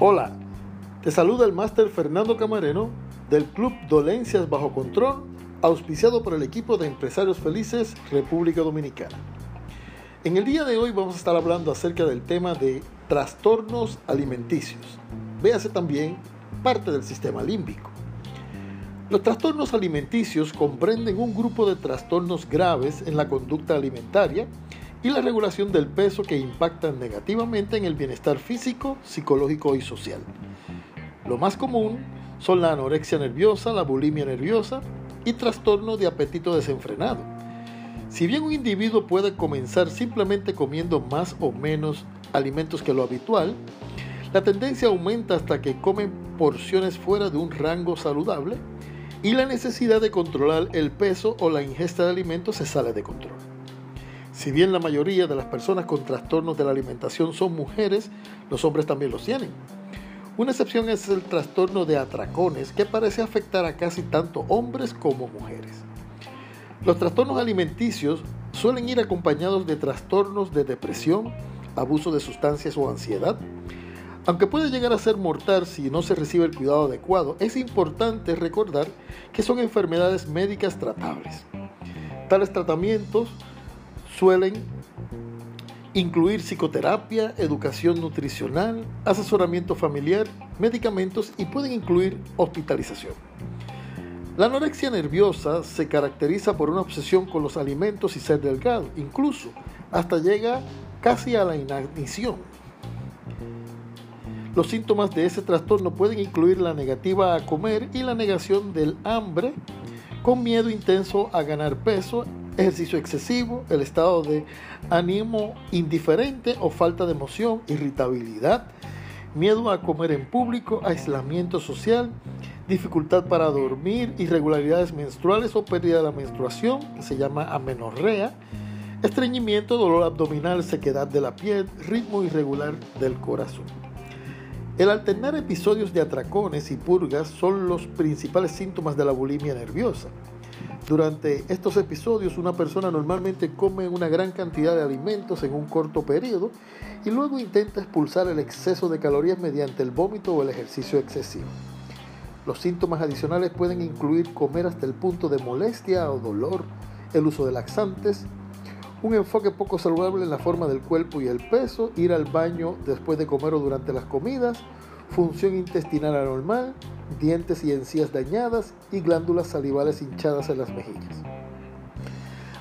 Hola, te saluda el máster Fernando Camareno del Club Dolencias Bajo Control, auspiciado por el equipo de Empresarios Felices República Dominicana. En el día de hoy vamos a estar hablando acerca del tema de trastornos alimenticios. Véase también parte del sistema límbico. Los trastornos alimenticios comprenden un grupo de trastornos graves en la conducta alimentaria y la regulación del peso que impactan negativamente en el bienestar físico, psicológico y social. Lo más común son la anorexia nerviosa, la bulimia nerviosa y trastorno de apetito desenfrenado. Si bien un individuo puede comenzar simplemente comiendo más o menos alimentos que lo habitual, la tendencia aumenta hasta que comen porciones fuera de un rango saludable y la necesidad de controlar el peso o la ingesta de alimentos se sale de control. Si bien la mayoría de las personas con trastornos de la alimentación son mujeres, los hombres también los tienen. Una excepción es el trastorno de atracones que parece afectar a casi tanto hombres como mujeres. Los trastornos alimenticios suelen ir acompañados de trastornos de depresión, abuso de sustancias o ansiedad, aunque puede llegar a ser mortal si no se recibe el cuidado adecuado, es importante recordar que son enfermedades médicas tratables. Tales tratamientos suelen incluir psicoterapia, educación nutricional, asesoramiento familiar, medicamentos y pueden incluir hospitalización. La anorexia nerviosa se caracteriza por una obsesión con los alimentos y ser delgado, incluso hasta llega casi a la inanición. Los síntomas de ese trastorno pueden incluir la negativa a comer y la negación del hambre, con miedo intenso a ganar peso, ejercicio excesivo, el estado de ánimo indiferente o falta de emoción, irritabilidad, miedo a comer en público, aislamiento social, dificultad para dormir, irregularidades menstruales o pérdida de la menstruación, que se llama amenorrea, estreñimiento, dolor abdominal, sequedad de la piel, ritmo irregular del corazón. El alternar episodios de atracones y purgas son los principales síntomas de la bulimia nerviosa. Durante estos episodios una persona normalmente come una gran cantidad de alimentos en un corto periodo y luego intenta expulsar el exceso de calorías mediante el vómito o el ejercicio excesivo. Los síntomas adicionales pueden incluir comer hasta el punto de molestia o dolor, el uso de laxantes, un enfoque poco saludable en la forma del cuerpo y el peso, ir al baño después de comer o durante las comidas, función intestinal anormal, dientes y encías dañadas y glándulas salivales hinchadas en las mejillas.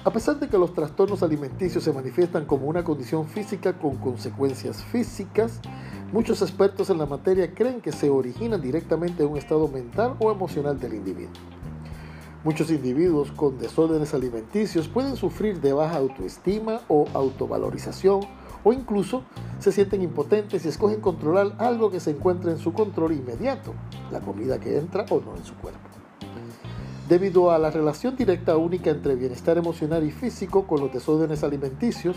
A pesar de que los trastornos alimenticios se manifiestan como una condición física con consecuencias físicas, muchos expertos en la materia creen que se originan directamente de un estado mental o emocional del individuo. Muchos individuos con desórdenes alimenticios pueden sufrir de baja autoestima o autovalorización o incluso se sienten impotentes y escogen controlar algo que se encuentra en su control inmediato, la comida que entra o no en su cuerpo. Debido a la relación directa única entre bienestar emocional y físico con los desórdenes alimenticios,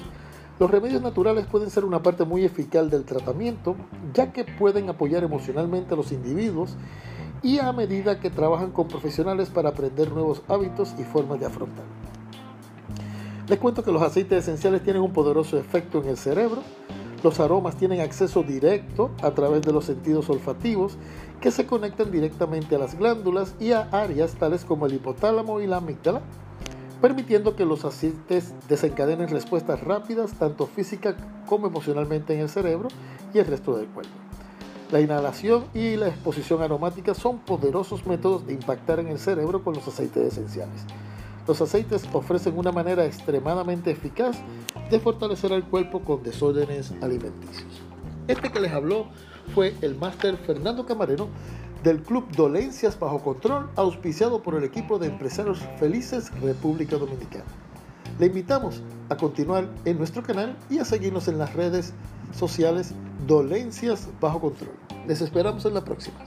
los remedios naturales pueden ser una parte muy eficaz del tratamiento, ya que pueden apoyar emocionalmente a los individuos y a medida que trabajan con profesionales para aprender nuevos hábitos y formas de afrontar. Les cuento que los aceites esenciales tienen un poderoso efecto en el cerebro. Los aromas tienen acceso directo a través de los sentidos olfativos que se conectan directamente a las glándulas y a áreas tales como el hipotálamo y la amígdala, permitiendo que los aceites desencadenen respuestas rápidas tanto física como emocionalmente en el cerebro y el resto del cuerpo. La inhalación y la exposición aromática son poderosos métodos de impactar en el cerebro con los aceites esenciales. Los aceites ofrecen una manera extremadamente eficaz de fortalecer al cuerpo con desórdenes alimenticios. Este que les habló fue el máster Fernando Camarero del Club Dolencias Bajo Control, auspiciado por el equipo de empresarios felices República Dominicana. Le invitamos a continuar en nuestro canal y a seguirnos en las redes sociales Dolencias Bajo Control. Les esperamos en la próxima.